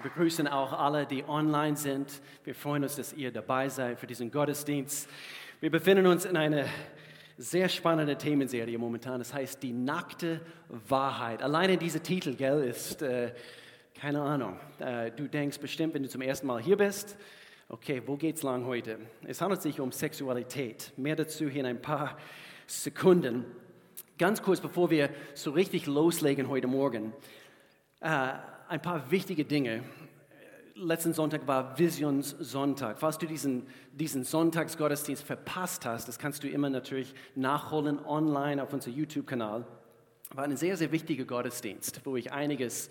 Wir begrüßen auch alle, die online sind. Wir freuen uns, dass ihr dabei seid für diesen Gottesdienst. Wir befinden uns in einer sehr spannenden Themenserie momentan. Das heißt die nackte Wahrheit. Alleine dieser Titel, gell, ist äh, keine Ahnung. Äh, du denkst bestimmt, wenn du zum ersten Mal hier bist, okay, wo geht's lang heute? Es handelt sich um Sexualität. Mehr dazu hier in ein paar Sekunden. Ganz kurz, bevor wir so richtig loslegen heute Morgen. Äh, ein paar wichtige Dinge. Letzten Sonntag war Visionssonntag. Falls du diesen, diesen Sonntagsgottesdienst verpasst hast, das kannst du immer natürlich nachholen online auf unserem YouTube-Kanal. War ein sehr, sehr wichtiger Gottesdienst, wo ich einiges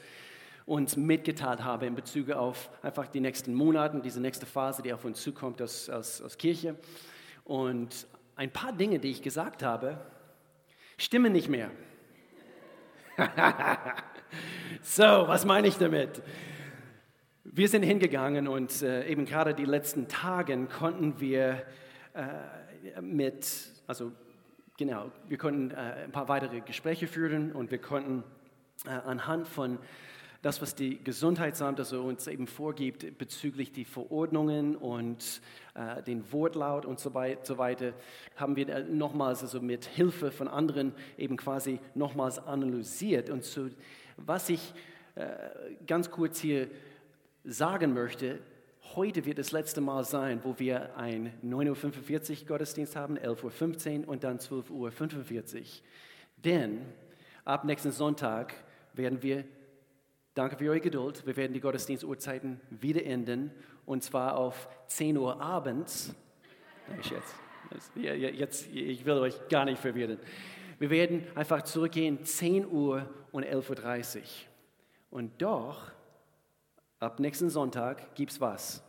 uns mitgeteilt habe in Bezug auf einfach die nächsten Monate, diese nächste Phase, die auf uns zukommt aus, aus, aus Kirche. Und ein paar Dinge, die ich gesagt habe, stimmen nicht mehr. So, was meine ich damit? Wir sind hingegangen und äh, eben gerade die letzten Tage konnten wir äh, mit, also genau, wir konnten äh, ein paar weitere Gespräche führen und wir konnten äh, anhand von das, was die Gesundheitsamt also uns eben vorgibt bezüglich die Verordnungen und äh, den Wortlaut und so weiter, haben wir nochmals also mit Hilfe von anderen eben quasi nochmals analysiert und so was ich äh, ganz kurz hier sagen möchte, heute wird das letzte Mal sein, wo wir ein 9.45 Uhr Gottesdienst haben, 11.15 Uhr und dann 12.45 Uhr. Denn ab nächsten Sonntag werden wir, danke für eure Geduld, wir werden die Gottesdienstuhrzeiten wieder enden und zwar auf 10 Uhr abends. Ich, jetzt, jetzt, ich will euch gar nicht verwirren. Wir werden einfach zurückgehen, 10 Uhr und 11.30 Uhr. Und doch, ab nächsten Sonntag gibt es was?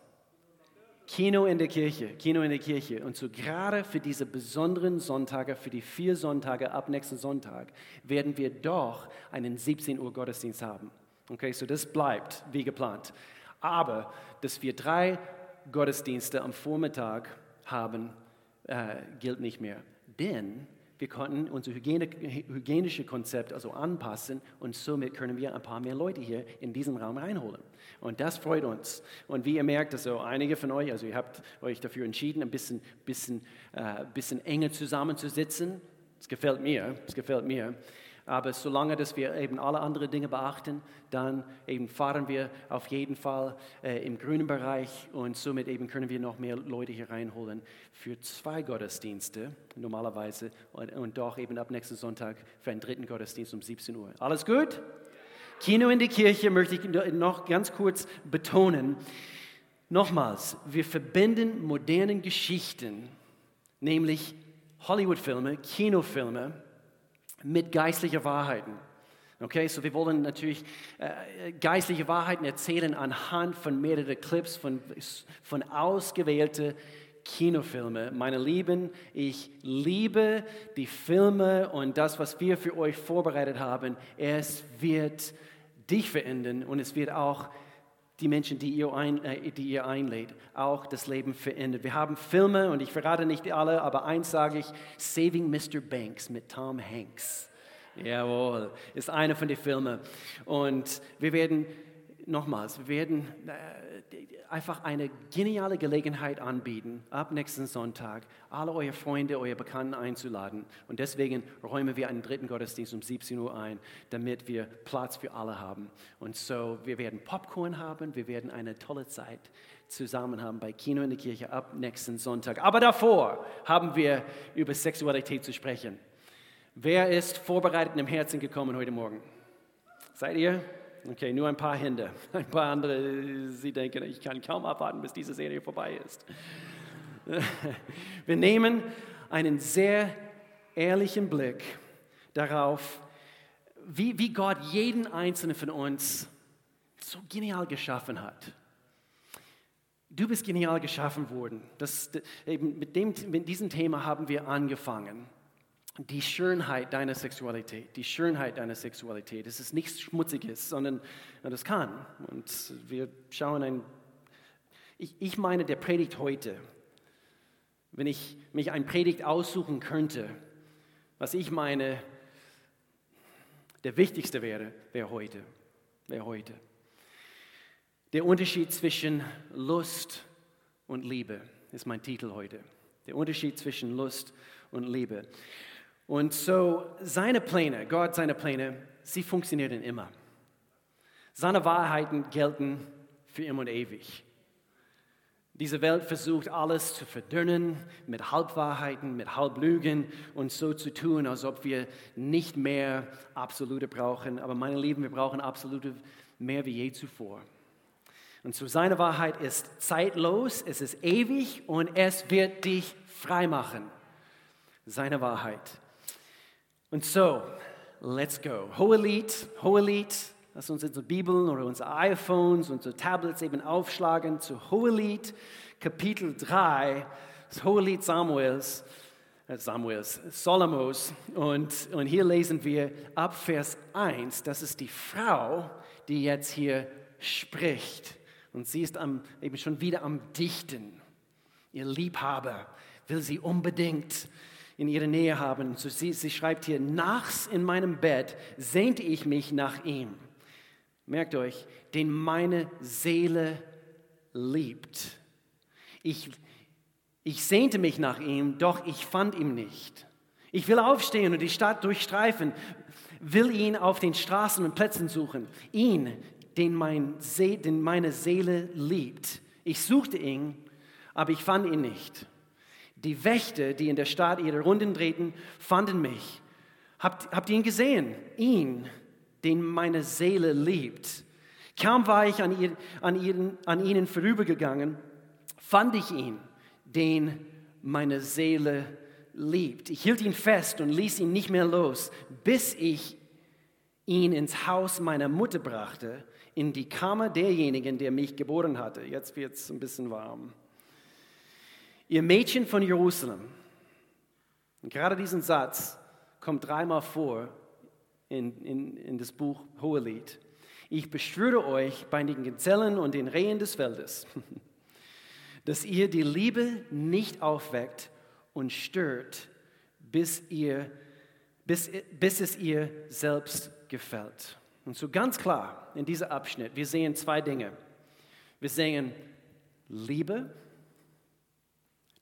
Kino in der Kirche, Kino in der Kirche. Und so gerade für diese besonderen Sonntage, für die vier Sonntage ab nächsten Sonntag, werden wir doch einen 17 Uhr Gottesdienst haben. Okay, so das bleibt wie geplant. Aber, dass wir drei Gottesdienste am Vormittag haben, äh, gilt nicht mehr. Denn wir konnten unser Hygiene, hygienische Konzept also anpassen und somit können wir ein paar mehr Leute hier in diesen Raum reinholen. Und das freut uns. Und wie ihr merkt, also einige von euch, also ihr habt euch dafür entschieden, ein bisschen, bisschen, äh, bisschen enger zusammenzusitzen. Es gefällt mir, es gefällt mir. Aber solange dass wir eben alle anderen Dinge beachten, dann eben fahren wir auf jeden Fall äh, im grünen Bereich und somit eben können wir noch mehr Leute hier reinholen für zwei Gottesdienste normalerweise und, und doch eben ab nächsten Sonntag für einen dritten Gottesdienst um 17 Uhr. Alles gut? Kino in die Kirche möchte ich noch ganz kurz betonen. Nochmals, wir verbinden modernen Geschichten, nämlich Hollywood-Filme, Kinofilme, mit geistlichen Wahrheiten. Okay, so wir wollen natürlich äh, geistliche Wahrheiten erzählen anhand von mehreren Clips, von, von ausgewählten Kinofilmen. Meine Lieben, ich liebe die Filme und das, was wir für euch vorbereitet haben. Es wird dich verändern und es wird auch die Menschen, die ihr, ein, äh, die ihr einlädt, auch das Leben verändert. Wir haben Filme und ich verrate nicht alle, aber eins sage ich, Saving Mr. Banks mit Tom Hanks. Jawohl, ist einer von den Filmen. Und wir werden, nochmals, wir werden äh, einfach eine geniale Gelegenheit anbieten, ab nächsten Sonntag alle eure Freunde, eure Bekannten einzuladen. Und deswegen räumen wir einen dritten Gottesdienst um 17 Uhr ein, damit wir Platz für alle haben. Und so, wir werden Popcorn haben, wir werden eine tolle Zeit zusammen haben bei Kino in der Kirche ab nächsten Sonntag. Aber davor haben wir über Sexualität zu sprechen. Wer ist vorbereitet im Herzen gekommen heute Morgen? Seid ihr? Okay, nur ein paar Hände. Ein paar andere, sie denken, ich kann kaum abwarten, bis diese Serie vorbei ist. Wir nehmen einen sehr ehrlichen Blick darauf, wie, wie Gott jeden einzelnen von uns so genial geschaffen hat. Du bist genial geschaffen worden. Das, mit, dem, mit diesem Thema haben wir angefangen die Schönheit deiner Sexualität, die Schönheit deiner Sexualität. Es ist nichts Schmutziges, sondern das kann. Und wir schauen ein, ich, ich meine, der Predigt heute, wenn ich mich ein Predigt aussuchen könnte, was ich meine, der wichtigste wäre, wäre heute, wäre heute. Der Unterschied zwischen Lust und Liebe ist mein Titel heute. Der Unterschied zwischen Lust und Liebe. Und so seine Pläne, Gott seine Pläne, sie funktionieren immer. Seine Wahrheiten gelten für immer und ewig. Diese Welt versucht alles zu verdünnen mit Halbwahrheiten, mit Halblügen und so zu tun, als ob wir nicht mehr Absolute brauchen. Aber meine Lieben, wir brauchen Absolute mehr wie je zuvor. Und so seine Wahrheit ist zeitlos, es ist ewig und es wird dich frei machen. Seine Wahrheit. Und so, let's go. Hohelied, Hohelied, lass uns unsere Bibeln oder unsere iPhones, unsere Tablets eben aufschlagen zu Hohelied, Kapitel 3, das Hohelied Samuels. Äh, Samuels, Solomos. Und, und hier lesen wir ab Vers 1, das ist die Frau, die jetzt hier spricht. Und sie ist am, eben schon wieder am Dichten. Ihr Liebhaber will sie unbedingt in ihrer Nähe haben. So sie, sie schreibt hier, nachts in meinem Bett sehnte ich mich nach ihm. Merkt euch, den meine Seele liebt. Ich, ich sehnte mich nach ihm, doch ich fand ihn nicht. Ich will aufstehen und die Stadt durchstreifen, will ihn auf den Straßen und Plätzen suchen. Ihn, den, mein den meine Seele liebt. Ich suchte ihn, aber ich fand ihn nicht. Die Wächter, die in der Stadt ihre Runden drehten, fanden mich. Habt, habt ihr ihn gesehen? Ihn, den meine Seele liebt. Kaum war ich an, ihr, an, ihren, an ihnen vorübergegangen, fand ich ihn, den meine Seele liebt. Ich hielt ihn fest und ließ ihn nicht mehr los, bis ich ihn ins Haus meiner Mutter brachte in die Kammer derjenigen, der mich geboren hatte. Jetzt wird es ein bisschen warm. Ihr Mädchen von Jerusalem. Und gerade diesen Satz kommt dreimal vor in, in, in das Buch Hohelied. Ich beschwöre euch bei den Gezellen und den Rehen des Feldes, dass ihr die Liebe nicht aufweckt und stört, bis, ihr, bis, bis es ihr selbst gefällt. Und so ganz klar in diesem Abschnitt, wir sehen zwei Dinge. Wir sehen Liebe,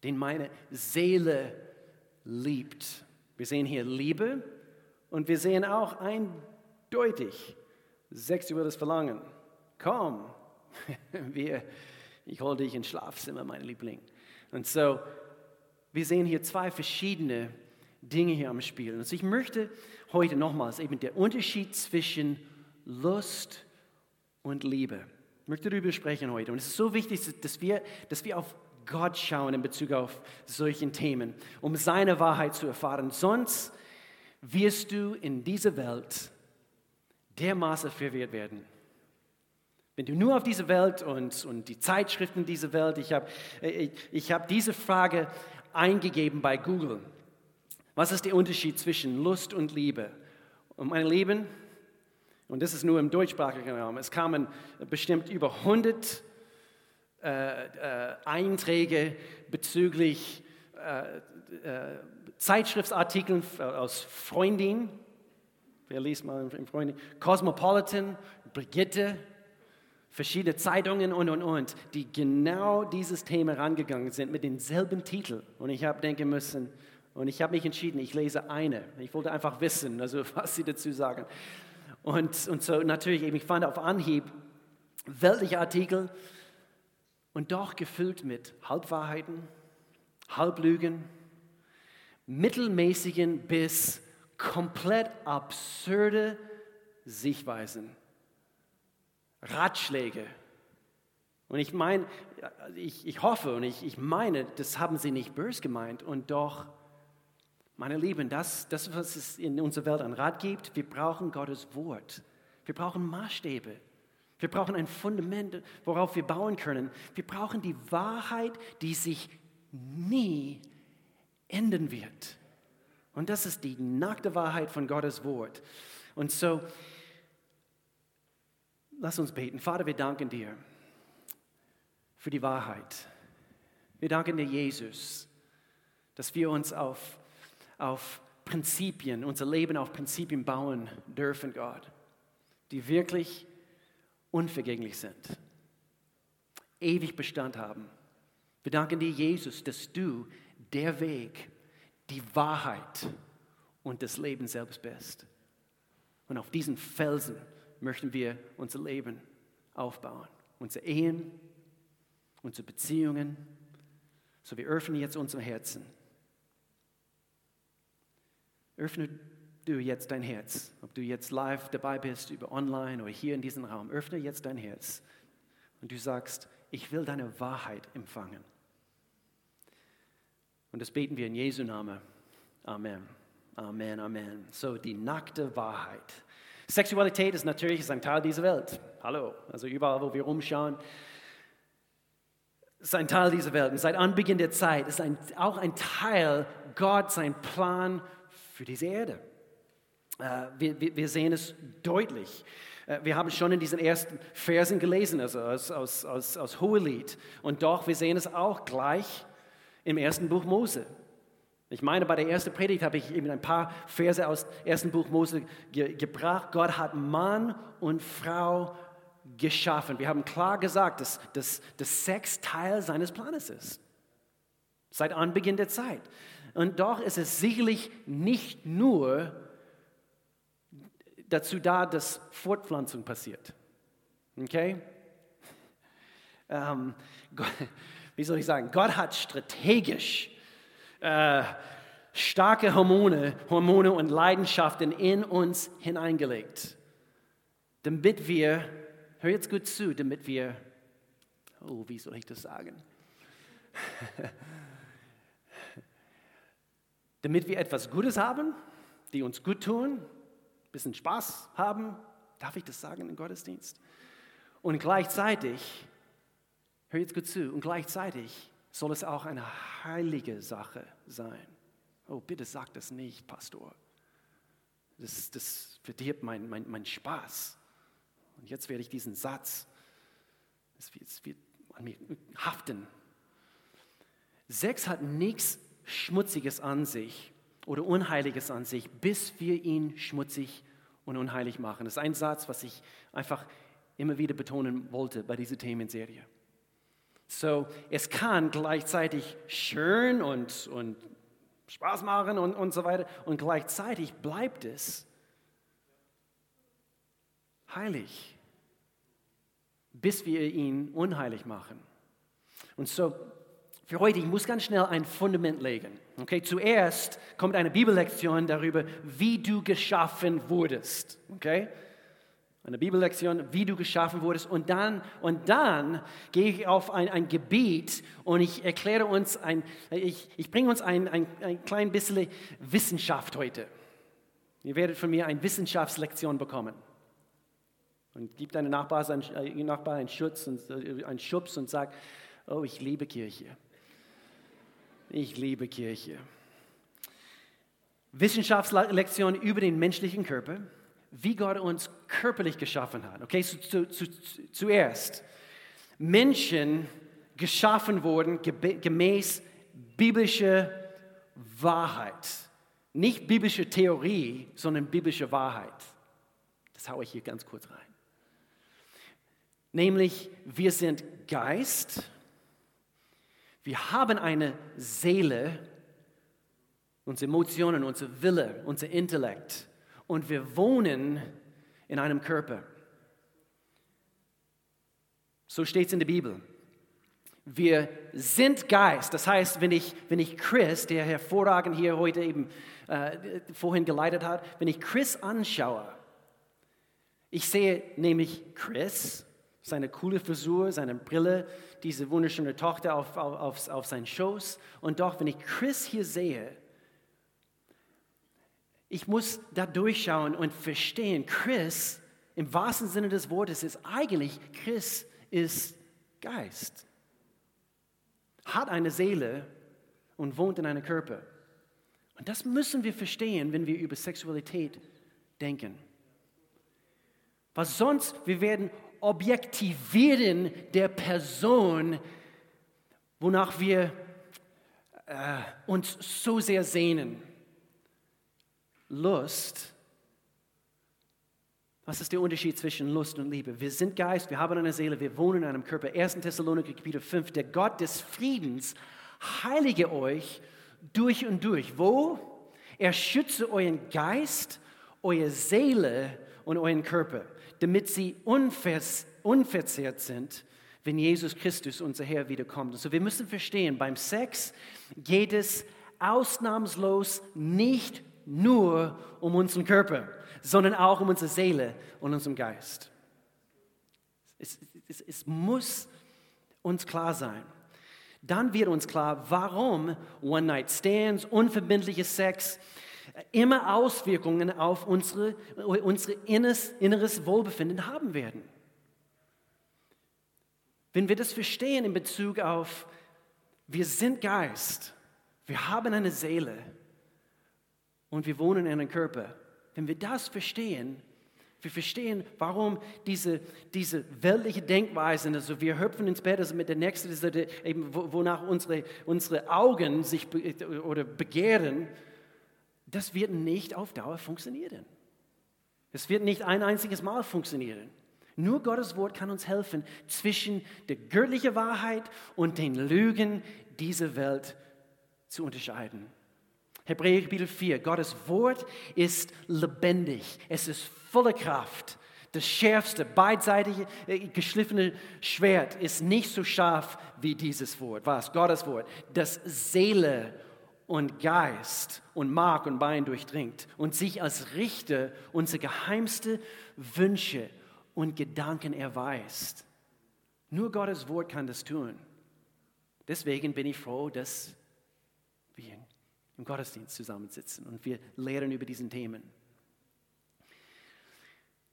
den meine Seele liebt. Wir sehen hier Liebe und wir sehen auch eindeutig sexuelles Verlangen. Komm, wir, ich hole dich ins Schlafzimmer, mein Liebling. Und so, wir sehen hier zwei verschiedene Dinge hier am Spiel. Und ich möchte heute nochmals eben der Unterschied zwischen Lust und Liebe. Ich möchte darüber sprechen heute. Und es ist so wichtig, dass wir, dass wir auf Gott schauen in Bezug auf solche Themen, um seine Wahrheit zu erfahren. Sonst wirst du in dieser Welt dermaßen verwirrt werden. Wenn du nur auf diese Welt und, und die Zeitschriften dieser Welt, ich habe ich, ich hab diese Frage eingegeben bei Google. Was ist der Unterschied zwischen Lust und Liebe? Und meine Lieben, und das ist nur im deutschsprachigen Raum. Es kamen bestimmt über 100 äh, äh, Einträge bezüglich äh, äh Zeitschriftsartikeln aus Freundin. Wer liest mal im Freundin? Cosmopolitan, Brigitte, verschiedene Zeitungen und, und, und, die genau dieses Thema rangegangen sind mit denselben Titeln. Und ich habe denken müssen, und ich habe mich entschieden, ich lese eine. Ich wollte einfach wissen, also was sie dazu sagen. Und, und so natürlich, ich fand auf Anhieb weltliche Artikel und doch gefüllt mit Halbwahrheiten, Halblügen, mittelmäßigen bis komplett absurde Sichtweisen, Ratschläge. Und ich meine, ich, ich hoffe und ich, ich meine, das haben sie nicht bös gemeint und doch meine Lieben, das, das, was es in unserer Welt an Rat gibt, wir brauchen Gottes Wort. Wir brauchen Maßstäbe. Wir brauchen ein Fundament, worauf wir bauen können. Wir brauchen die Wahrheit, die sich nie enden wird. Und das ist die nackte Wahrheit von Gottes Wort. Und so, lass uns beten. Vater, wir danken dir für die Wahrheit. Wir danken dir, Jesus, dass wir uns auf auf Prinzipien, unser Leben auf Prinzipien bauen dürfen, Gott, die wirklich unvergänglich sind. ewig Bestand haben. Wir danken dir, Jesus, dass du der Weg, die Wahrheit und das Leben selbst bist. Und auf diesen Felsen möchten wir unser Leben aufbauen. Unsere Ehen, unsere Beziehungen. So, wir öffnen jetzt unser Herzen. Öffne du jetzt dein Herz. Ob du jetzt live dabei bist, über online oder hier in diesem Raum. Öffne jetzt dein Herz. Und du sagst, ich will deine Wahrheit empfangen. Und das beten wir in Jesu Namen. Amen. Amen, Amen. So, die nackte Wahrheit. Sexualität ist natürlich ein Teil dieser Welt. Hallo, also überall, wo wir rumschauen, ist ein Teil dieser Welt. Und seit Anbeginn der Zeit ist ein, auch ein Teil Gott, sein Plan für diese Erde. Äh, wir, wir, sehen es deutlich. Äh, wir haben schon in diesen ersten Versen gelesen, also aus, aus, aus, aus Hohelied. Und doch, wir sehen es auch gleich im ersten Buch Mose. Ich meine, bei der ersten Predigt habe ich eben ein paar Verse aus dem ersten Buch Mose ge gebracht. Gott hat Mann und Frau geschaffen. Wir haben klar gesagt, dass, dass, dass Sex Teil seines Planes ist. Seit Anbeginn der Zeit. Und doch ist es sicherlich nicht nur dazu da, dass Fortpflanzung passiert. Okay? Ähm, Gott, wie soll ich sagen? Gott hat strategisch äh, starke Hormone, Hormone und Leidenschaften in uns hineingelegt, damit wir, hör jetzt gut zu, damit wir, oh, wie soll ich das sagen? damit wir etwas Gutes haben, die uns gut tun, bisschen Spaß haben, darf ich das sagen im Gottesdienst? Und gleichzeitig, hör jetzt gut zu, und gleichzeitig soll es auch eine heilige Sache sein. Oh, bitte sag das nicht, Pastor. Das, das verdirbt mein, mein, mein Spaß. Und jetzt werde ich diesen Satz, es wird, es wird an mir haften. Sex hat nichts Schmutziges an sich oder Unheiliges an sich, bis wir ihn schmutzig und unheilig machen. Das ist ein Satz, was ich einfach immer wieder betonen wollte bei dieser Themenserie. So, es kann gleichzeitig schön und, und Spaß machen und, und so weiter und gleichzeitig bleibt es heilig, bis wir ihn unheilig machen. Und so, für heute, ich muss ganz schnell ein Fundament legen. Okay, zuerst kommt eine Bibellektion darüber, wie du geschaffen wurdest. Okay? eine Bibellektion, wie du geschaffen wurdest. Und dann, und dann gehe ich auf ein, ein Gebiet und ich erkläre uns, ein, ich, ich bringe uns ein, ein, ein klein bisschen Wissenschaft heute. Ihr werdet von mir eine Wissenschaftslektion bekommen. Und gib deinem Nachbar, äh, Nachbar einen, Schutz und, äh, einen Schubs und sag, oh, ich liebe Kirche. Ich liebe Kirche. Wissenschaftslektion über den menschlichen Körper wie Gott uns körperlich geschaffen hat. Okay, zu, zu, zu, zuerst, Menschen geschaffen wurden gemäß biblischer Wahrheit. Nicht biblische Theorie, sondern biblische Wahrheit. Das haue ich hier ganz kurz rein. Nämlich, wir sind Geist, wir haben eine Seele, unsere Emotionen, unser Wille, unser Intellekt und wir wohnen in einem Körper. So steht es in der Bibel. Wir sind Geist. Das heißt, wenn ich, wenn ich Chris, der hervorragend hier heute eben äh, vorhin geleitet hat, wenn ich Chris anschaue, ich sehe nämlich Chris, seine coole Frisur, seine Brille, diese wunderschöne Tochter auf, auf, auf, seinen Schoß. Und doch, wenn ich Chris hier sehe, ich muss da durchschauen und verstehen, Chris, im wahrsten Sinne des Wortes, ist eigentlich, Chris ist Geist, hat eine Seele und wohnt in einem Körper. Und das müssen wir verstehen, wenn wir über Sexualität denken. Was sonst, wir werden objektivieren der Person, wonach wir äh, uns so sehr sehnen. Lust Was ist der Unterschied zwischen Lust und Liebe? Wir sind Geist, wir haben eine Seele, wir wohnen in einem Körper. 1. Thessaloniker Kapitel 5, der Gott des Friedens heilige euch durch und durch. Wo? Er schütze euren Geist, eure Seele und euren Körper, damit sie unverzehrt sind, wenn Jesus Christus, unser Herr, wiederkommt. Also wir müssen verstehen, beim Sex geht es ausnahmslos nicht nur um unseren Körper sondern auch um unsere Seele und unseren Geist. Es, es, es muss uns klar sein. Dann wird uns klar, warum One-Night-Stands, unverbindliche Sex immer Auswirkungen auf unsere, unsere inneres, inneres Wohlbefinden haben werden. Wenn wir das verstehen in Bezug auf, wir sind Geist, wir haben eine Seele und wir wohnen in einem Körper, wenn wir das verstehen, wir verstehen, warum diese, diese weltliche Denkweise, also wir hüpfen ins Bett, also mit der nächsten, eben, wonach unsere, unsere Augen sich be oder begehren, das wird nicht auf Dauer funktionieren. Es wird nicht ein einziges Mal funktionieren. Nur Gottes Wort kann uns helfen, zwischen der göttlichen Wahrheit und den Lügen dieser Welt zu unterscheiden. Hebräer Kapitel 4, Gottes Wort ist lebendig, es ist voller Kraft. Das schärfste, beidseitige, äh, geschliffene Schwert ist nicht so scharf wie dieses Wort. Was? Gottes Wort. Das Seele und Geist und Mark und Bein durchdringt und sich als Richter unsere geheimste Wünsche und Gedanken erweist. Nur Gottes Wort kann das tun. Deswegen bin ich froh, dass wir im Gottesdienst zusammensitzen und wir lehren über diesen Themen.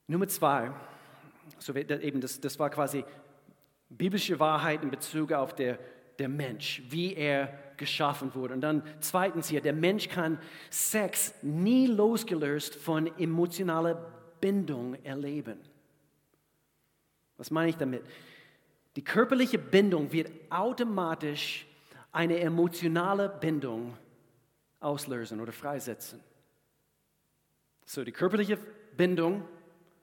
Nummer zwei, so eben das, das war quasi biblische Wahrheit in Bezug auf der, der Mensch, wie er geschaffen wurde. Und dann zweitens hier, der Mensch kann Sex nie losgelöst von emotionaler Bindung erleben. Was meine ich damit? Die körperliche Bindung wird automatisch eine emotionale Bindung auslösen oder freisetzen. So, die körperliche Bindung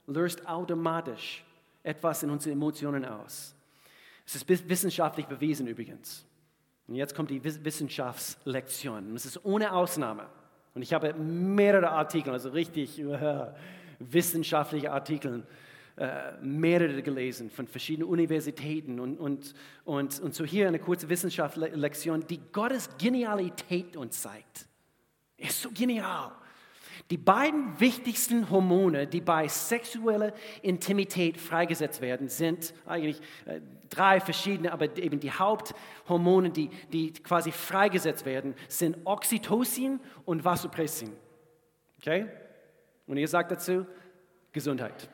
löst automatisch etwas in unseren Emotionen aus. Es ist wissenschaftlich bewiesen übrigens. Und jetzt kommt die Wissenschaftslektion. Es ist ohne Ausnahme. Und ich habe mehrere Artikel, also richtig äh, wissenschaftliche Artikel, äh, mehrere gelesen von verschiedenen Universitäten. Und, und, und, und so hier eine kurze Wissenschaftslektion, die Gottes Genialität uns zeigt. Ist so genial. Die beiden wichtigsten Hormone, die bei sexueller Intimität freigesetzt werden, sind eigentlich äh, drei verschiedene, aber eben die Haupthormone, die, die quasi freigesetzt werden, sind Oxytocin und Vasopressin. Okay? Und ihr sagt dazu Gesundheit.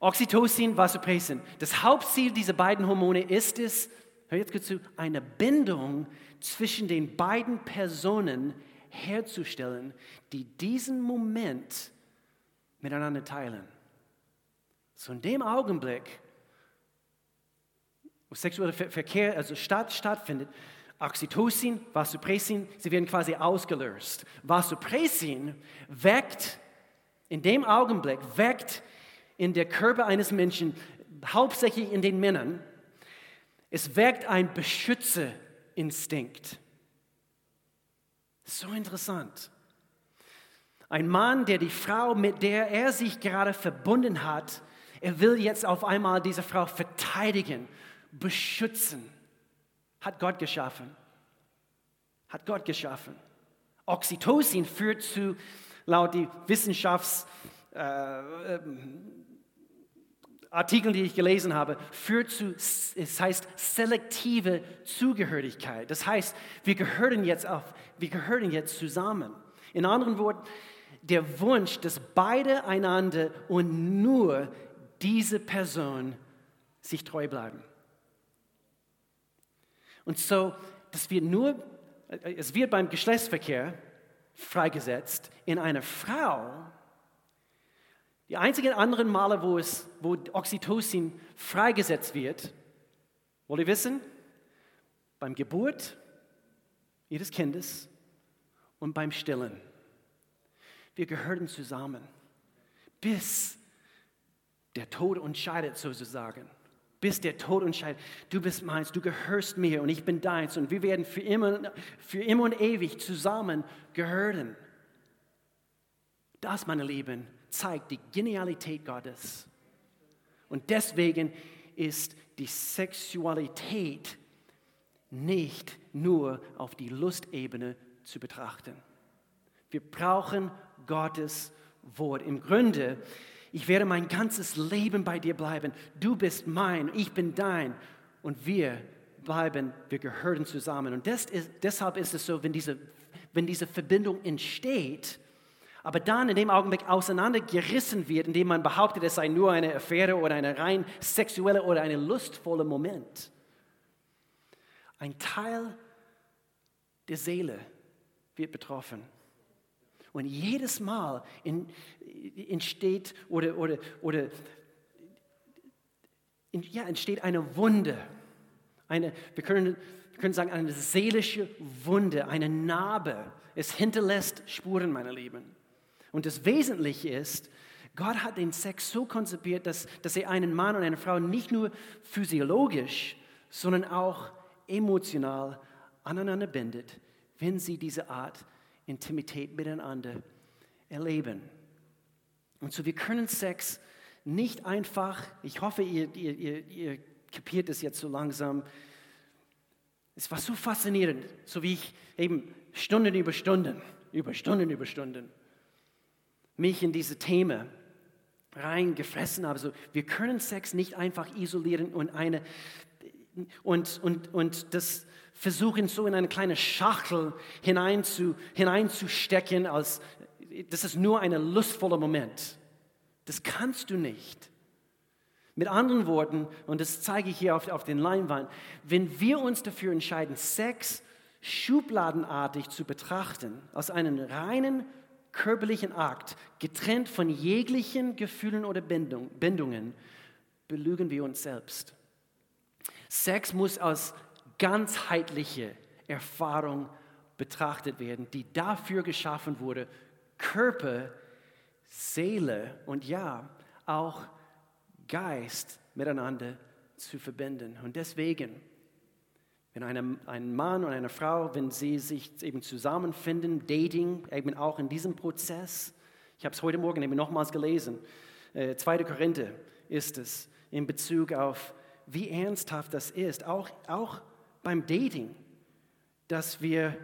Oxytocin, Vasopressin. Das Hauptziel dieser beiden Hormone ist es, hör jetzt kurz zu, eine Bindung zwischen den beiden Personen herzustellen, die diesen Moment miteinander teilen. So in dem Augenblick, wo sexueller Verkehr also statt, stattfindet, Oxytocin, Vasopressin, sie werden quasi ausgelöst. Vasopressin weckt, in dem Augenblick, weckt in der Körper eines Menschen, hauptsächlich in den Männern, es weckt ein Beschützerinstinkt. So interessant. Ein Mann, der die Frau, mit der er sich gerade verbunden hat, er will jetzt auf einmal diese Frau verteidigen, beschützen. Hat Gott geschaffen. Hat Gott geschaffen. Oxytocin führt zu, laut die Wissenschafts, äh, ähm, die ich gelesen habe, führt zu, es heißt selektive Zugehörigkeit. Das heißt, wir gehören jetzt auf, wir gehören jetzt zusammen. In anderen Worten, der Wunsch, dass beide einander und nur diese Person sich treu bleiben. Und so, dass wir nur, es wird beim Geschlechtsverkehr freigesetzt in einer Frau, die einzigen anderen Male, wo, es, wo Oxytocin freigesetzt wird, wollt ihr wissen? Beim Geburt ihres Kindes und beim Stillen. Wir gehören zusammen. bis der Tod uns scheidet sozusagen. Bis der Tod uns scheidet. Du bist meins, du gehörst mir und ich bin deins und wir werden für immer, für immer und ewig zusammen gehören. Das, meine Lieben, zeigt die Genialität Gottes. Und deswegen ist die Sexualität nicht nur auf die Lustebene zu betrachten. Wir brauchen Gottes Wort. Im Grunde, ich werde mein ganzes Leben bei dir bleiben. Du bist mein, ich bin dein. Und wir bleiben, wir gehören zusammen. Und ist, deshalb ist es so, wenn diese, wenn diese Verbindung entsteht, aber dann in dem Augenblick auseinandergerissen wird, indem man behauptet, es sei nur eine Affäre oder eine rein sexuelle oder eine lustvolle Moment. Ein Teil der Seele wird betroffen. Und jedes Mal entsteht oder, oder, oder ja, entsteht eine Wunde. Eine, wir, können, wir können sagen, eine seelische Wunde, eine Narbe. Es hinterlässt Spuren, meine Lieben. Und das Wesentliche ist, Gott hat den Sex so konzipiert, dass, dass er einen Mann und eine Frau nicht nur physiologisch, sondern auch emotional aneinander bindet, wenn sie diese Art Intimität miteinander erleben. Und so, wir können Sex nicht einfach, ich hoffe, ihr, ihr, ihr, ihr kapiert es jetzt so langsam, es war so faszinierend, so wie ich eben Stunden über Stunden, über Stunden über Stunden mich in diese Themen reingefressen habe. So, wir können Sex nicht einfach isolieren und, eine, und, und, und das versuchen so in eine kleine Schachtel hineinzu, hineinzustecken, als das ist nur ein lustvoller Moment. Das kannst du nicht. Mit anderen Worten, und das zeige ich hier auf, auf den Leinwand, wenn wir uns dafür entscheiden, Sex schubladenartig zu betrachten, als einen reinen körperlichen Akt, getrennt von jeglichen Gefühlen oder Bindung, Bindungen, belügen wir uns selbst. Sex muss als ganzheitliche Erfahrung betrachtet werden, die dafür geschaffen wurde, Körper, Seele und ja, auch Geist miteinander zu verbinden. Und deswegen wenn eine, ein Mann und eine Frau, wenn sie sich eben zusammenfinden, Dating, eben auch in diesem Prozess, ich habe es heute Morgen eben nochmals gelesen, äh, 2. Korinther ist es, in Bezug auf, wie ernsthaft das ist, auch, auch beim Dating, dass wir,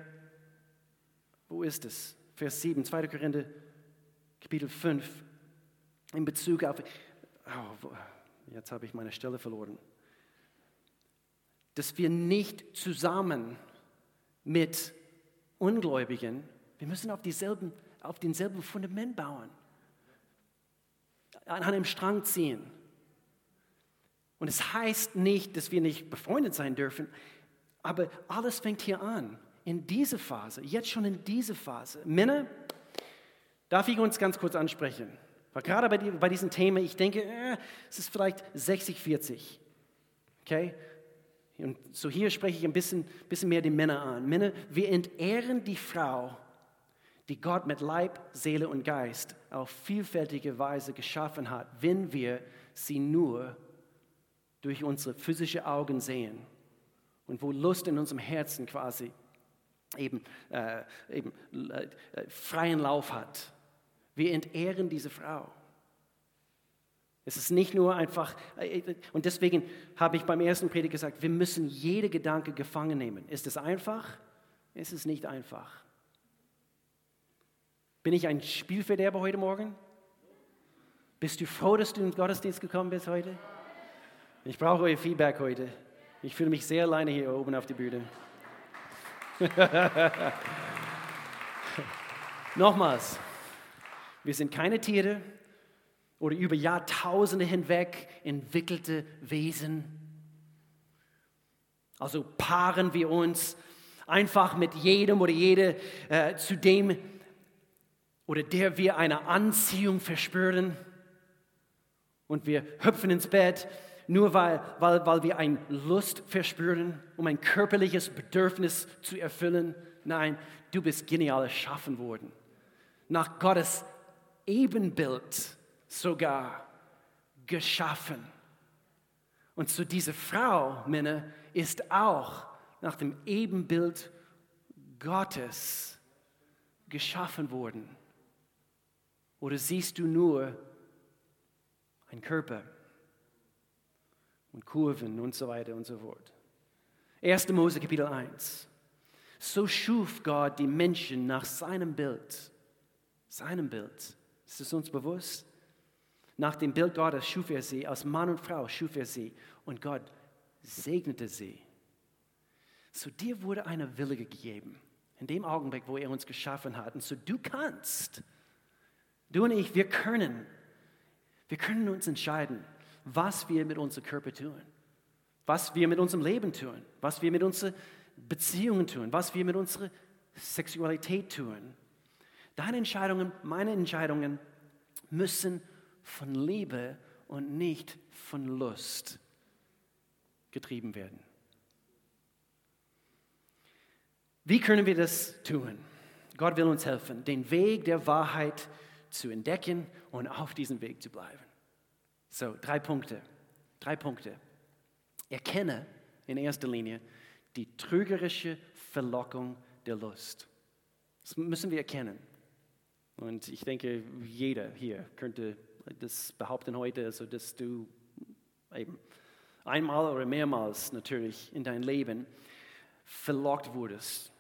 wo ist es? Vers 7, 2. Korinther, Kapitel 5, in Bezug auf, oh, jetzt habe ich meine Stelle verloren dass wir nicht zusammen mit Ungläubigen, wir müssen auf, dieselben, auf denselben Fundament bauen, an einem Strang ziehen. Und es heißt nicht, dass wir nicht befreundet sein dürfen, aber alles fängt hier an, in dieser Phase, jetzt schon in dieser Phase. Männer, darf ich uns ganz kurz ansprechen? Weil gerade bei, bei diesem Thema, ich denke, äh, es ist vielleicht 60, 40. Okay? Und so hier spreche ich ein bisschen, bisschen mehr die Männer an. Männer, wir entehren die Frau, die Gott mit Leib, Seele und Geist auf vielfältige Weise geschaffen hat, wenn wir sie nur durch unsere physischen Augen sehen und wo Lust in unserem Herzen quasi eben, äh, eben äh, freien Lauf hat. Wir entehren diese Frau. Es ist nicht nur einfach, äh, und deswegen habe ich beim ersten Predigt gesagt, wir müssen jede Gedanke gefangen nehmen. Ist es einfach? Es ist nicht einfach. Bin ich ein Spielverderber heute Morgen? Bist du froh, dass du in den Gottesdienst gekommen bist heute? Ich brauche euer Feedback heute. Ich fühle mich sehr alleine hier oben auf der Bühne. Nochmals, wir sind keine Tiere, oder über Jahrtausende hinweg entwickelte Wesen. Also paaren wir uns einfach mit jedem oder jede, äh, zu dem oder der wir eine Anziehung verspüren. Und wir hüpfen ins Bett, nur weil, weil, weil wir eine Lust verspüren, um ein körperliches Bedürfnis zu erfüllen. Nein, du bist genial erschaffen worden. Nach Gottes Ebenbild sogar geschaffen. Und so diese Frau, Männer, ist auch nach dem Ebenbild Gottes geschaffen worden. Oder siehst du nur ein Körper und Kurven und so weiter und so fort? 1. Mose Kapitel 1. So schuf Gott die Menschen nach seinem Bild. Seinem Bild. Ist es uns bewusst? Nach dem Bild Gottes schuf er sie, als Mann und Frau schuf er sie und Gott segnete sie. Zu dir wurde eine Wille gegeben, in dem Augenblick, wo er uns geschaffen hat. Und so du kannst, du und ich, wir können, wir können uns entscheiden, was wir mit unserem Körper tun, was wir mit unserem Leben tun, was wir mit unseren Beziehungen tun, was wir mit unserer Sexualität tun. Deine Entscheidungen, meine Entscheidungen müssen von Liebe und nicht von Lust getrieben werden. Wie können wir das tun? Gott will uns helfen, den Weg der Wahrheit zu entdecken und auf diesem Weg zu bleiben. So, drei Punkte. Drei Punkte. Erkenne in erster Linie die trügerische Verlockung der Lust. Das müssen wir erkennen. Und ich denke, jeder hier könnte das behaupten heute, also dass du eben einmal oder mehrmals natürlich in dein Leben verlockt wurdest.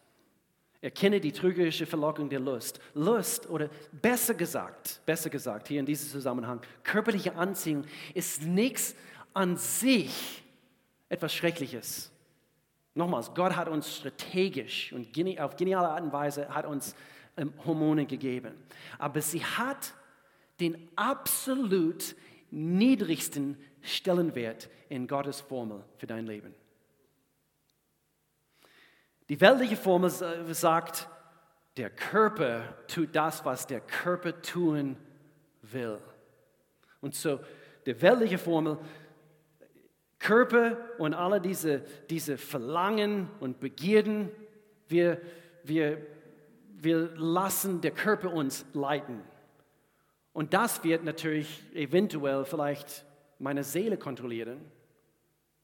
Erkenne die trügerische Verlockung der Lust. Lust oder besser gesagt, besser gesagt hier in diesem Zusammenhang, körperliche Anziehung ist nichts an sich etwas Schreckliches. Nochmals, Gott hat uns strategisch und auf geniale Art und Weise hat uns ähm, Hormone gegeben. Aber sie hat den absolut niedrigsten Stellenwert in Gottes Formel für dein Leben. Die weltliche Formel sagt, der Körper tut das, was der Körper tun will. Und so, die weltliche Formel, Körper und alle diese, diese Verlangen und Begierden, wir, wir, wir lassen der Körper uns leiten. Und das wird natürlich eventuell vielleicht meine Seele kontrollieren.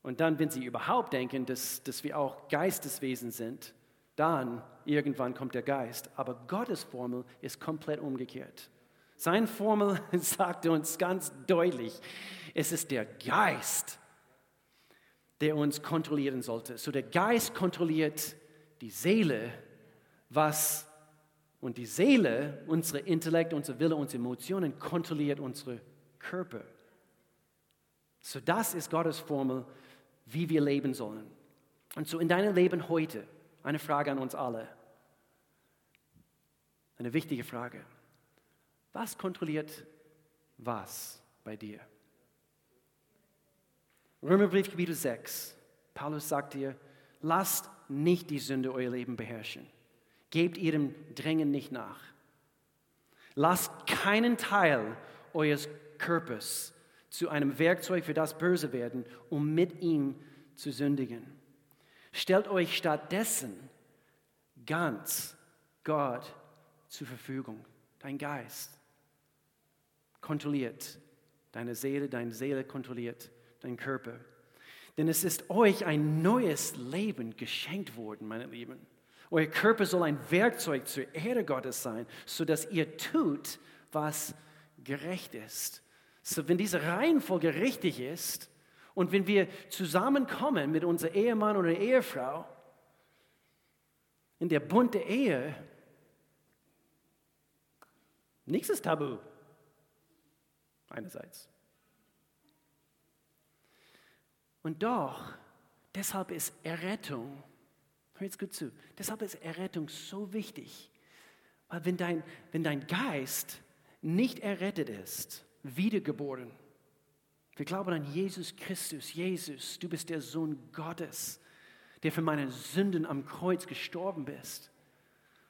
Und dann, wenn sie überhaupt denken, dass, dass wir auch Geisteswesen sind, dann irgendwann kommt der Geist. Aber Gottes Formel ist komplett umgekehrt. Seine Formel sagt uns ganz deutlich, es ist der Geist, der uns kontrollieren sollte. So der Geist kontrolliert die Seele, was und die Seele, unser Intellekt, unser Wille, unsere Emotionen kontrolliert unsere Körper. So das ist Gottes Formel, wie wir leben sollen. Und so in deinem Leben heute eine Frage an uns alle. Eine wichtige Frage. Was kontrolliert was bei dir? Römerbrief Kapitel 6. Paulus sagt dir, lasst nicht die Sünde euer Leben beherrschen. Gebt ihrem Drängen nicht nach. Lasst keinen Teil eures Körpers zu einem Werkzeug für das Böse werden, um mit ihm zu sündigen. Stellt euch stattdessen ganz Gott zur Verfügung. Dein Geist kontrolliert deine Seele, deine Seele kontrolliert deinen Körper. Denn es ist euch ein neues Leben geschenkt worden, meine Lieben. Euer Körper soll ein Werkzeug zur Ehre Gottes sein, sodass ihr tut, was gerecht ist. So, wenn diese Reihenfolge richtig ist und wenn wir zusammenkommen mit unserem Ehemann oder Ehefrau in der Bund der Ehe, nichts ist tabu. Einerseits. Und doch, deshalb ist Errettung Hör jetzt gut zu. Deshalb ist Errettung so wichtig. Weil wenn dein, wenn dein Geist nicht errettet ist, wiedergeboren, wir glauben an Jesus Christus. Jesus, du bist der Sohn Gottes, der für meine Sünden am Kreuz gestorben bist.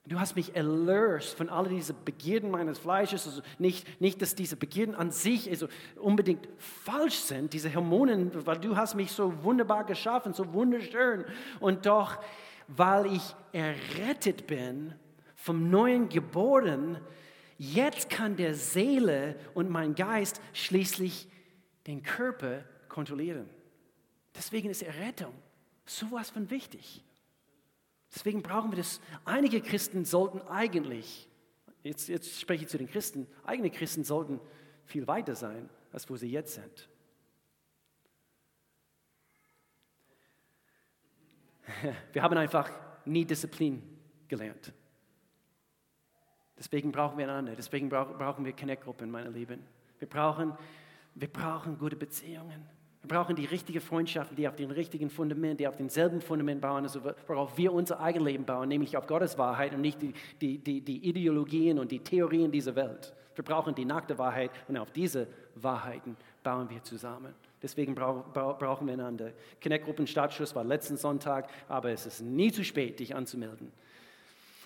Du hast mich erlöst von all diesen Begierden meines Fleisches. Also nicht, nicht, dass diese Begierden an sich also unbedingt falsch sind, diese Hormonen, weil du hast mich so wunderbar geschaffen, so wunderschön. Und doch weil ich errettet bin, vom neuen geboren, Jetzt kann der Seele und mein Geist schließlich den Körper kontrollieren. Deswegen ist Errettung sowas von wichtig. Deswegen brauchen wir das. Einige Christen sollten eigentlich, jetzt, jetzt spreche ich zu den Christen, eigene Christen sollten viel weiter sein, als wo sie jetzt sind. Wir haben einfach nie Disziplin gelernt. Deswegen brauchen wir einander, deswegen brauchen wir Connect-Gruppen, meine Lieben. Wir brauchen, wir brauchen gute Beziehungen. Wir brauchen die richtigen Freundschaften, die auf dem richtigen Fundament, die auf demselben Fundament bauen, also worauf wir unser eigenes Leben bauen, nämlich auf Gottes Wahrheit und nicht die, die, die, die Ideologien und die Theorien dieser Welt. Wir brauchen die nackte Wahrheit und auf diese Wahrheiten bauen wir zusammen. Deswegen brauchen wir einander. Connect-Gruppen Startschuss war letzten Sonntag, aber es ist nie zu spät, dich anzumelden.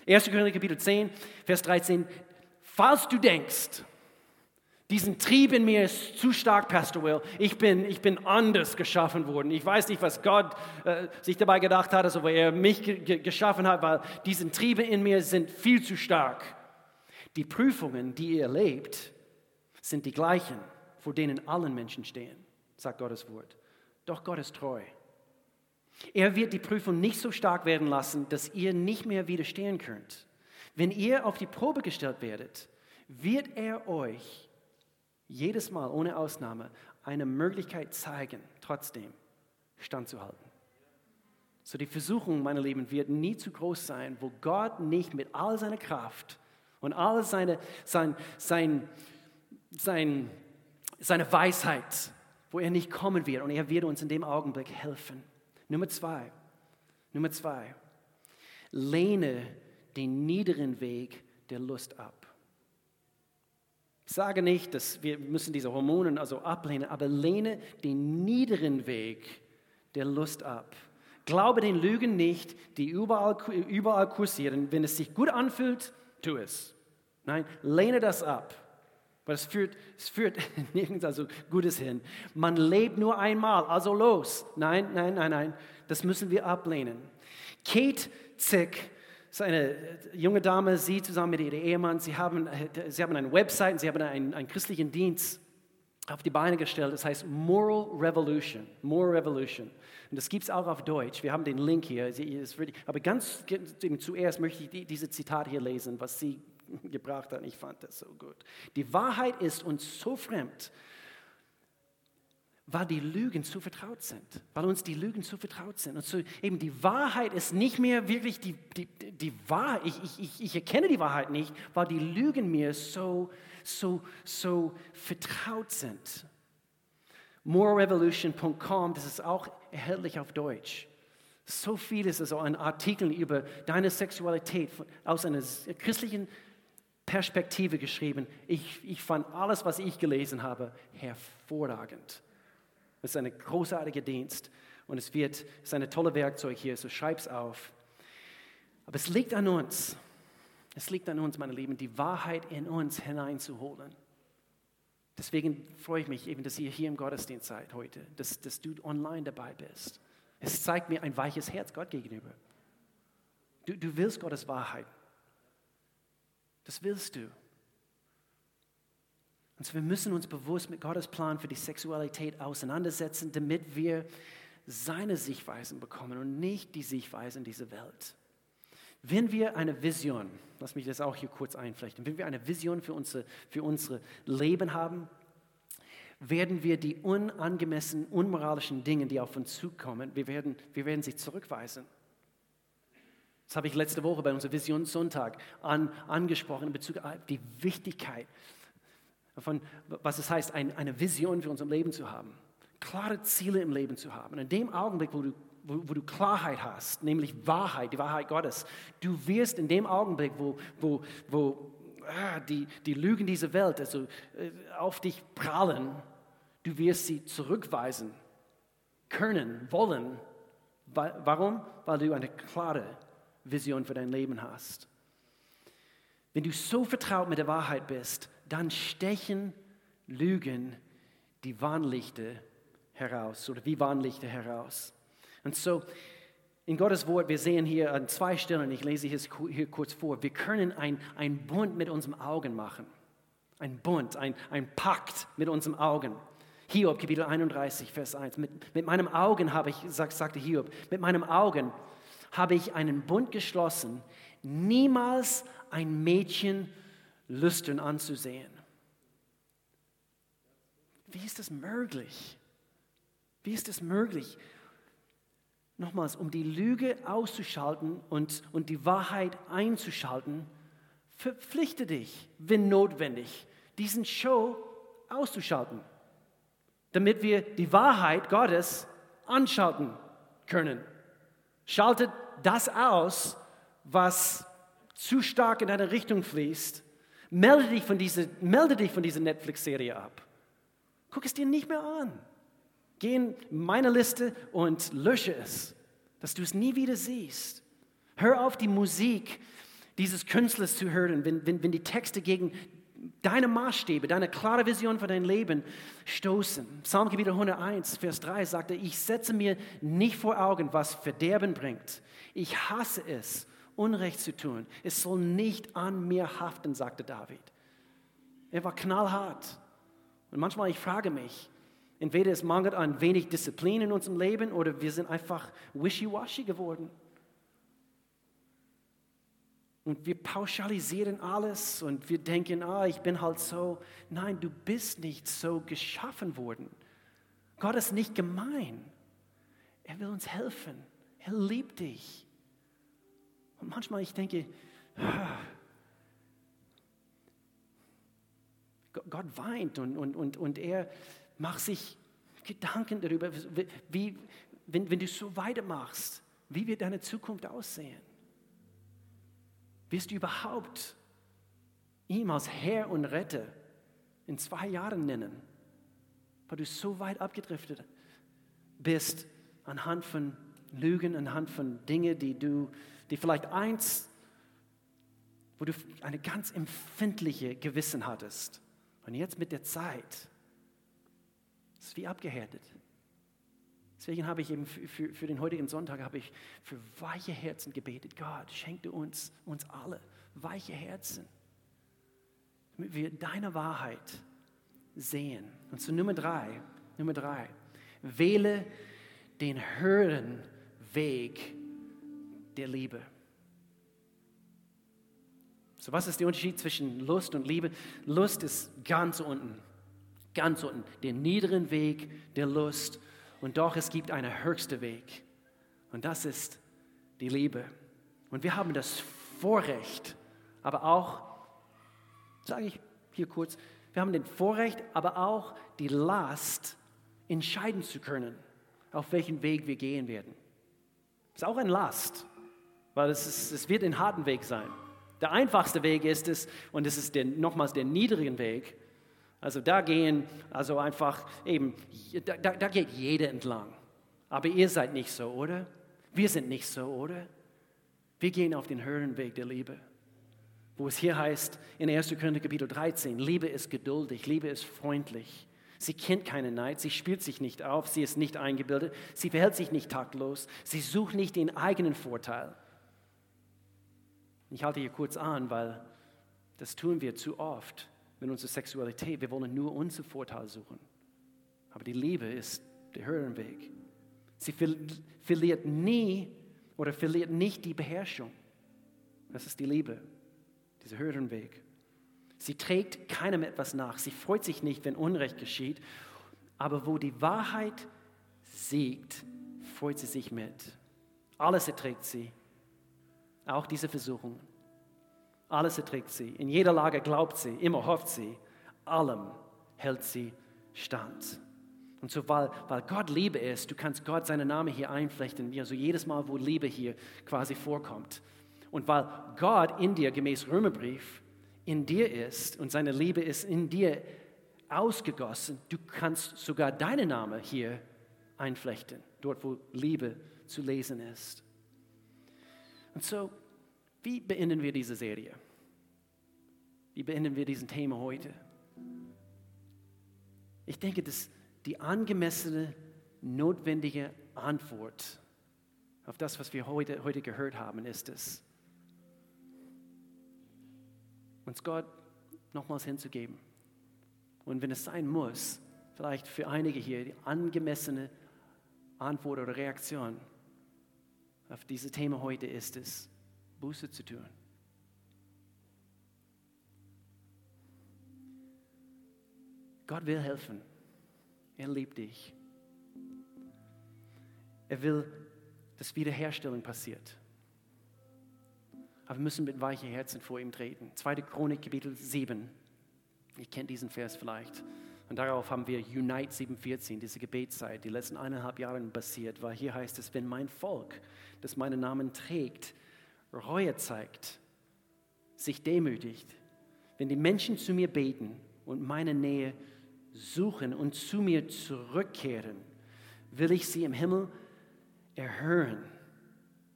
1. Korinther Kapitel 10, Vers 13. Falls du denkst, diesen Trieb in mir ist zu stark, Pastor Will. Ich bin, ich bin anders geschaffen worden. Ich weiß nicht, was Gott äh, sich dabei gedacht hat, also wo er mich ge geschaffen hat, weil diese Triebe in mir sind viel zu stark. Die Prüfungen, die ihr erlebt, sind die gleichen, vor denen allen Menschen stehen, sagt Gottes Wort. Doch Gott ist treu. Er wird die Prüfung nicht so stark werden lassen, dass ihr nicht mehr widerstehen könnt. Wenn ihr auf die Probe gestellt werdet, wird er euch jedes Mal ohne Ausnahme eine Möglichkeit zeigen, trotzdem standzuhalten. So die Versuchung, meine Lieben, wird nie zu groß sein, wo Gott nicht mit all seiner Kraft und all seine, sein, sein, sein, seine Weisheit, wo er nicht kommen wird und er wird uns in dem Augenblick helfen. Nummer zwei, Nummer zwei, lehne den niederen Weg der Lust ab. Ich sage nicht, dass wir müssen diese Hormone also ablehnen, aber lehne den niederen Weg der Lust ab. Glaube den Lügen nicht, die überall, überall kursieren. Wenn es sich gut anfühlt, tu es. Nein, lehne das ab. Weil es führt, es führt nirgends also Gutes hin. Man lebt nur einmal, also los. Nein, nein, nein, nein. Das müssen wir ablehnen. Kate Zick ist eine junge Dame, sie zusammen mit ihrem Ehemann, sie haben, sie haben eine Website, sie haben einen, einen christlichen Dienst auf die Beine gestellt. Das heißt Moral Revolution. Moral Revolution. Und das gibt es auch auf Deutsch. Wir haben den Link hier. Aber ganz zuerst möchte ich diese Zitat hier lesen, was sie gebracht hat. Ich fand das so gut. Die Wahrheit ist uns so fremd, weil die Lügen zu vertraut sind, weil uns die Lügen zu vertraut sind. Und so eben die Wahrheit ist nicht mehr wirklich die, die, die Wahrheit. Ich, ich, ich erkenne die Wahrheit nicht, weil die Lügen mir so, so, so vertraut sind. Morerevolution.com, das ist auch erhältlich auf Deutsch. So viel ist es also an Artikeln über deine Sexualität aus einer christlichen Perspektive geschrieben. Ich, ich fand alles, was ich gelesen habe, hervorragend. Es ist ein großartiger Dienst und es wird, es ist ein tolles Werkzeug hier, so schreib es auf. Aber es liegt an uns, es liegt an uns, meine Lieben, die Wahrheit in uns hineinzuholen. Deswegen freue ich mich eben, dass ihr hier im Gottesdienst seid heute, dass, dass du online dabei bist. Es zeigt mir ein weiches Herz Gott gegenüber. Du, du willst Gottes Wahrheit. Das willst du. Und so wir müssen uns bewusst mit Gottes Plan für die Sexualität auseinandersetzen, damit wir seine Sichtweisen bekommen und nicht die Sichtweisen dieser Welt. Wenn wir eine Vision, lass mich das auch hier kurz einflechten, wenn wir eine Vision für unsere, für unsere Leben haben, werden wir die unangemessenen, unmoralischen Dinge, die auf uns zukommen, wir werden, wir werden sie zurückweisen. Das habe ich letzte Woche bei unserem Visionssonntag an, angesprochen in Bezug auf die Wichtigkeit von, was es heißt, ein, eine Vision für unser Leben zu haben, klare Ziele im Leben zu haben. In dem Augenblick, wo du, wo, wo du Klarheit hast, nämlich Wahrheit, die Wahrheit Gottes, du wirst in dem Augenblick, wo, wo, wo ah, die, die Lügen dieser Welt also, äh, auf dich prallen, du wirst sie zurückweisen können, wollen. Warum? Weil du eine klare Vision für dein Leben hast. Wenn du so vertraut mit der Wahrheit bist, dann stechen Lügen die Warnlichter heraus oder wie Warnlichter heraus. Und so, In Gottes Wort, wir sehen hier an zwei Stellen, ich lese es hier kurz vor, wir können ein, ein Bund mit unseren Augen machen. Ein Bund, ein, ein Pakt mit unseren Augen. Hiob, Kapitel 31, Vers 1. Mit, mit meinem Augen habe ich, sag, sagte Hiob, mit meinem Augen habe ich einen Bund geschlossen, niemals ein Mädchen lüstern anzusehen. Wie ist das möglich? Wie ist das möglich? Nochmals, um die Lüge auszuschalten und, und die Wahrheit einzuschalten, verpflichte dich, wenn notwendig, diesen Show auszuschalten, damit wir die Wahrheit Gottes anschalten können. Schaltet das aus, was zu stark in eine Richtung fließt. Melde dich von dieser, dieser Netflix-Serie ab. Guck es dir nicht mehr an. Geh in meine Liste und lösche es, dass du es nie wieder siehst. Hör auf, die Musik dieses Künstlers zu hören, wenn, wenn, wenn die Texte gegen deine Maßstäbe, deine klare Vision für dein Leben stoßen. Psalm Kapitel 101, Vers 3 sagte, ich setze mir nicht vor Augen, was Verderben bringt. Ich hasse es, Unrecht zu tun. Es soll nicht an mir haften, sagte David. Er war knallhart. Und manchmal, ich frage mich, entweder es mangelt an wenig Disziplin in unserem Leben oder wir sind einfach wishy-washy geworden. Und wir pauschalisieren alles und wir denken, ah, ich bin halt so. Nein, du bist nicht so geschaffen worden. Gott ist nicht gemein. Er will uns helfen. Er liebt dich. Und manchmal ich denke, ah, Gott weint und, und, und, und er macht sich Gedanken darüber, wie, wenn, wenn du so weitermachst, wie wird deine Zukunft aussehen? Wirst du überhaupt ihm als Herr und Retter in zwei Jahren nennen, weil du so weit abgedriftet bist anhand von Lügen, anhand von Dingen, die du, die vielleicht eins, wo du eine ganz empfindliche Gewissen hattest. Und jetzt mit der Zeit ist wie abgehärtet. Deswegen habe ich eben für, für, für, den heutigen Sonntag habe ich für weiche Herzen gebetet. Gott, schenke uns, uns alle weiche Herzen, damit wir deine Wahrheit sehen. Und zu Nummer drei, Nummer drei, wähle den höheren Weg der Liebe. So, was ist der Unterschied zwischen Lust und Liebe? Lust ist ganz unten, ganz unten, der niederen Weg der Lust und doch, es gibt einen höchsten Weg. Und das ist die Liebe. Und wir haben das Vorrecht, aber auch, sage ich hier kurz, wir haben den Vorrecht, aber auch die Last, entscheiden zu können, auf welchen Weg wir gehen werden. Das ist auch eine Last, weil es, ist, es wird ein harten Weg sein. Der einfachste Weg ist es, und es ist der, nochmals der niedrige Weg, also da gehen, also einfach eben, da, da geht jeder entlang. Aber ihr seid nicht so, oder? Wir sind nicht so, oder? Wir gehen auf den höheren Weg der Liebe. Wo es hier heißt, in 1. Korinther Kapitel 13, Liebe ist geduldig, Liebe ist freundlich. Sie kennt keinen Neid, sie spielt sich nicht auf, sie ist nicht eingebildet, sie verhält sich nicht taktlos, sie sucht nicht den eigenen Vorteil. Ich halte hier kurz an, weil das tun wir zu oft mit unserer Sexualität. Wir wollen nur unser Vorteil suchen. Aber die Liebe ist der höheren Weg. Sie verliert nie oder verliert nicht die Beherrschung. Das ist die Liebe, dieser höheren Weg. Sie trägt keinem etwas nach. Sie freut sich nicht, wenn Unrecht geschieht. Aber wo die Wahrheit siegt, freut sie sich mit. Alles erträgt sie, auch diese Versuchungen. Alles erträgt sie. In jeder Lage glaubt sie, immer hofft sie. Allem hält sie stand. Und so, weil, weil Gott Liebe ist, du kannst Gott seinen Namen hier einflechten, also jedes Mal, wo Liebe hier quasi vorkommt. Und weil Gott in dir, gemäß Römerbrief, in dir ist und seine Liebe ist in dir ausgegossen, du kannst sogar deinen Namen hier einflechten, dort, wo Liebe zu lesen ist. Und so, wie beenden wir diese Serie? Wie beenden wir diesen Thema heute? Ich denke, dass die angemessene, notwendige Antwort auf das, was wir heute, heute gehört haben, ist es, uns Gott nochmals hinzugeben. Und wenn es sein muss, vielleicht für einige hier die angemessene Antwort oder Reaktion auf dieses Thema heute ist es, Buße zu tun. Gott will helfen. Er liebt dich. Er will, dass Wiederherstellung passiert. Aber wir müssen mit weichen Herzen vor ihm treten. 2. Chronik, Kapitel 7. Ihr kennt diesen Vers vielleicht. Und darauf haben wir Unite 714, diese Gebetszeit, die letzten eineinhalb Jahre basiert, weil hier heißt es, wenn mein Volk, das meinen Namen trägt, Reue zeigt, sich demütigt, wenn die Menschen zu mir beten und meine Nähe suchen und zu mir zurückkehren, will ich sie im Himmel erhören.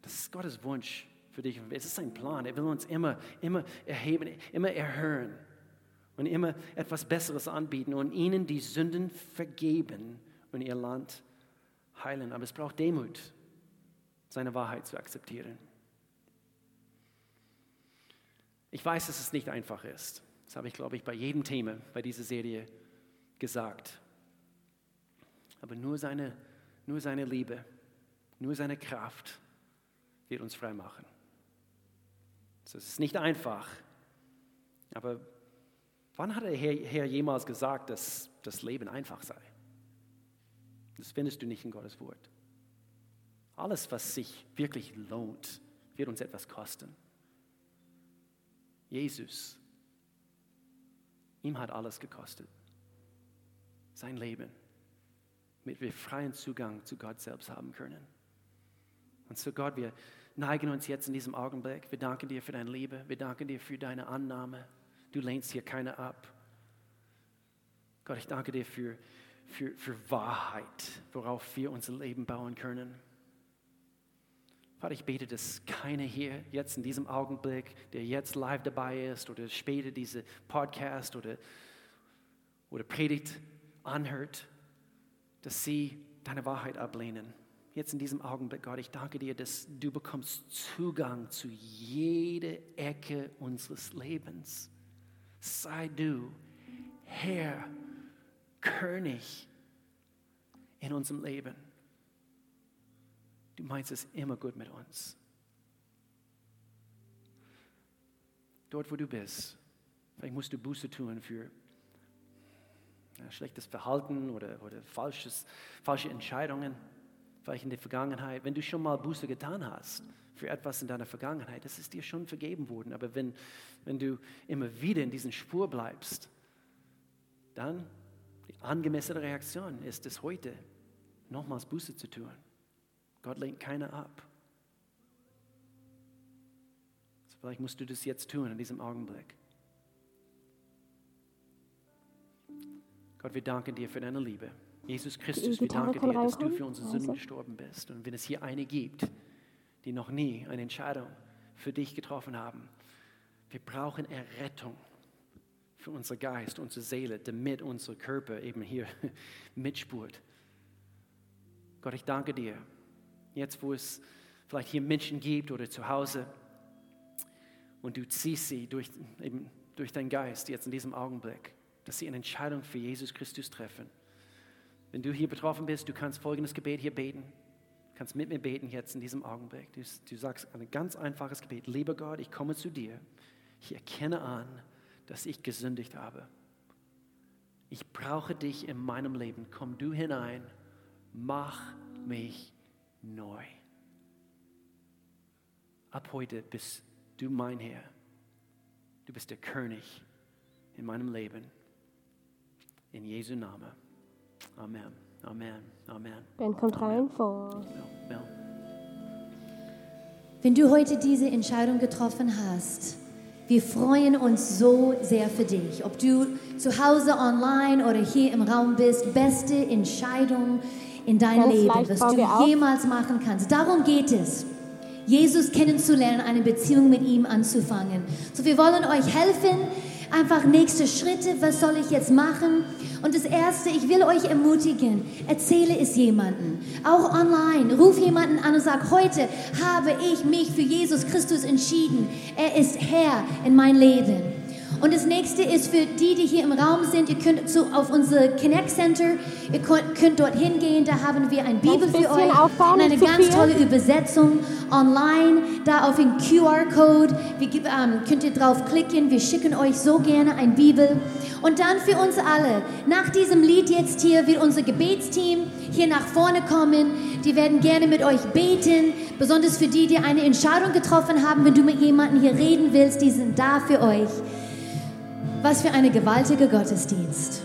Das ist Gottes Wunsch für dich. Es ist sein Plan. Er will uns immer, immer erheben, immer erhören und immer etwas Besseres anbieten und ihnen die Sünden vergeben und ihr Land heilen. Aber es braucht Demut, seine Wahrheit zu akzeptieren. Ich weiß, dass es nicht einfach ist. Das habe ich, glaube ich, bei jedem Thema bei dieser Serie gesagt. Aber nur seine, nur seine Liebe, nur seine Kraft wird uns frei machen. Es ist nicht einfach, aber Wann hat der Herr jemals gesagt, dass das Leben einfach sei? Das findest du nicht in Gottes Wort. Alles, was sich wirklich lohnt, wird uns etwas kosten. Jesus, ihm hat alles gekostet. Sein Leben, damit wir freien Zugang zu Gott selbst haben können. Und so Gott, wir neigen uns jetzt in diesem Augenblick. Wir danken dir für deine Liebe. Wir danken dir für deine Annahme. Du lehnst hier keiner ab. Gott, ich danke dir für, für, für Wahrheit, worauf wir unser Leben bauen können. Vater, ich bete, dass keiner hier jetzt in diesem Augenblick, der jetzt live dabei ist oder später diese Podcast oder, oder Predigt anhört, dass sie deine Wahrheit ablehnen. Jetzt in diesem Augenblick, Gott, ich danke dir, dass du bekommst Zugang zu jeder Ecke unseres Lebens sei du Herr, König in unserem Leben. Du meinst es immer gut mit uns. Dort, wo du bist, vielleicht musst du Buße tun für schlechtes Verhalten oder, oder falsches, falsche Entscheidungen, vielleicht in der Vergangenheit. Wenn du schon mal Buße getan hast, für etwas in deiner Vergangenheit. Das ist dir schon vergeben worden. Aber wenn, wenn du immer wieder in diesen Spur bleibst, dann die angemessene Reaktion ist es heute, nochmals Buße zu tun. Gott lehnt keiner ab. Vielleicht musst du das jetzt tun, in diesem Augenblick. Gott, wir danken dir für deine Liebe. Jesus Christus, wir danken dir, dass du für unsere Sünden gestorben bist. Und wenn es hier eine gibt, die noch nie eine Entscheidung für dich getroffen haben. Wir brauchen Errettung für unser Geist, unsere Seele, damit unser Körper eben hier mitspurt. Gott, ich danke dir. Jetzt, wo es vielleicht hier Menschen gibt oder zu Hause und du ziehst sie durch, eben durch deinen Geist jetzt in diesem Augenblick, dass sie eine Entscheidung für Jesus Christus treffen. Wenn du hier betroffen bist, du kannst folgendes Gebet hier beten kannst mit mir beten jetzt in diesem Augenblick. Du, du sagst ein ganz einfaches Gebet. Lieber Gott, ich komme zu dir. Ich erkenne an, dass ich gesündigt habe. Ich brauche dich in meinem Leben. Komm du hinein. Mach mich neu. Ab heute bist du mein Herr. Du bist der König in meinem Leben. In Jesu Namen. Amen. Amen. Amen. Ben kommt rein vor. Wenn du heute diese Entscheidung getroffen hast, wir freuen uns so sehr für dich. Ob du zu Hause, online oder hier im Raum bist, beste Entscheidung in deinem Leben, was du jemals machen kannst. Darum geht es. Jesus kennenzulernen, eine Beziehung mit ihm anzufangen. So, wir wollen euch helfen, einfach nächste Schritte, was soll ich jetzt machen? Und das Erste, ich will euch ermutigen, erzähle es jemandem, auch online. Ruf jemanden an und sag, heute habe ich mich für Jesus Christus entschieden. Er ist Herr in mein Leben. Und das nächste ist für die, die hier im Raum sind, ihr könnt zu, auf unser Connect Center, ihr könnt, könnt dort hingehen, da haben wir ein Bibel für euch aufbauen, und eine ganz viel. tolle Übersetzung online, da auf den QR-Code, ähm, könnt ihr drauf klicken, wir schicken euch so gerne ein Bibel. Und dann für uns alle, nach diesem Lied jetzt hier wird unser Gebetsteam hier nach vorne kommen, die werden gerne mit euch beten, besonders für die, die eine Entscheidung getroffen haben, wenn du mit jemandem hier reden willst, die sind da für euch. Was für eine gewaltige Gottesdienst.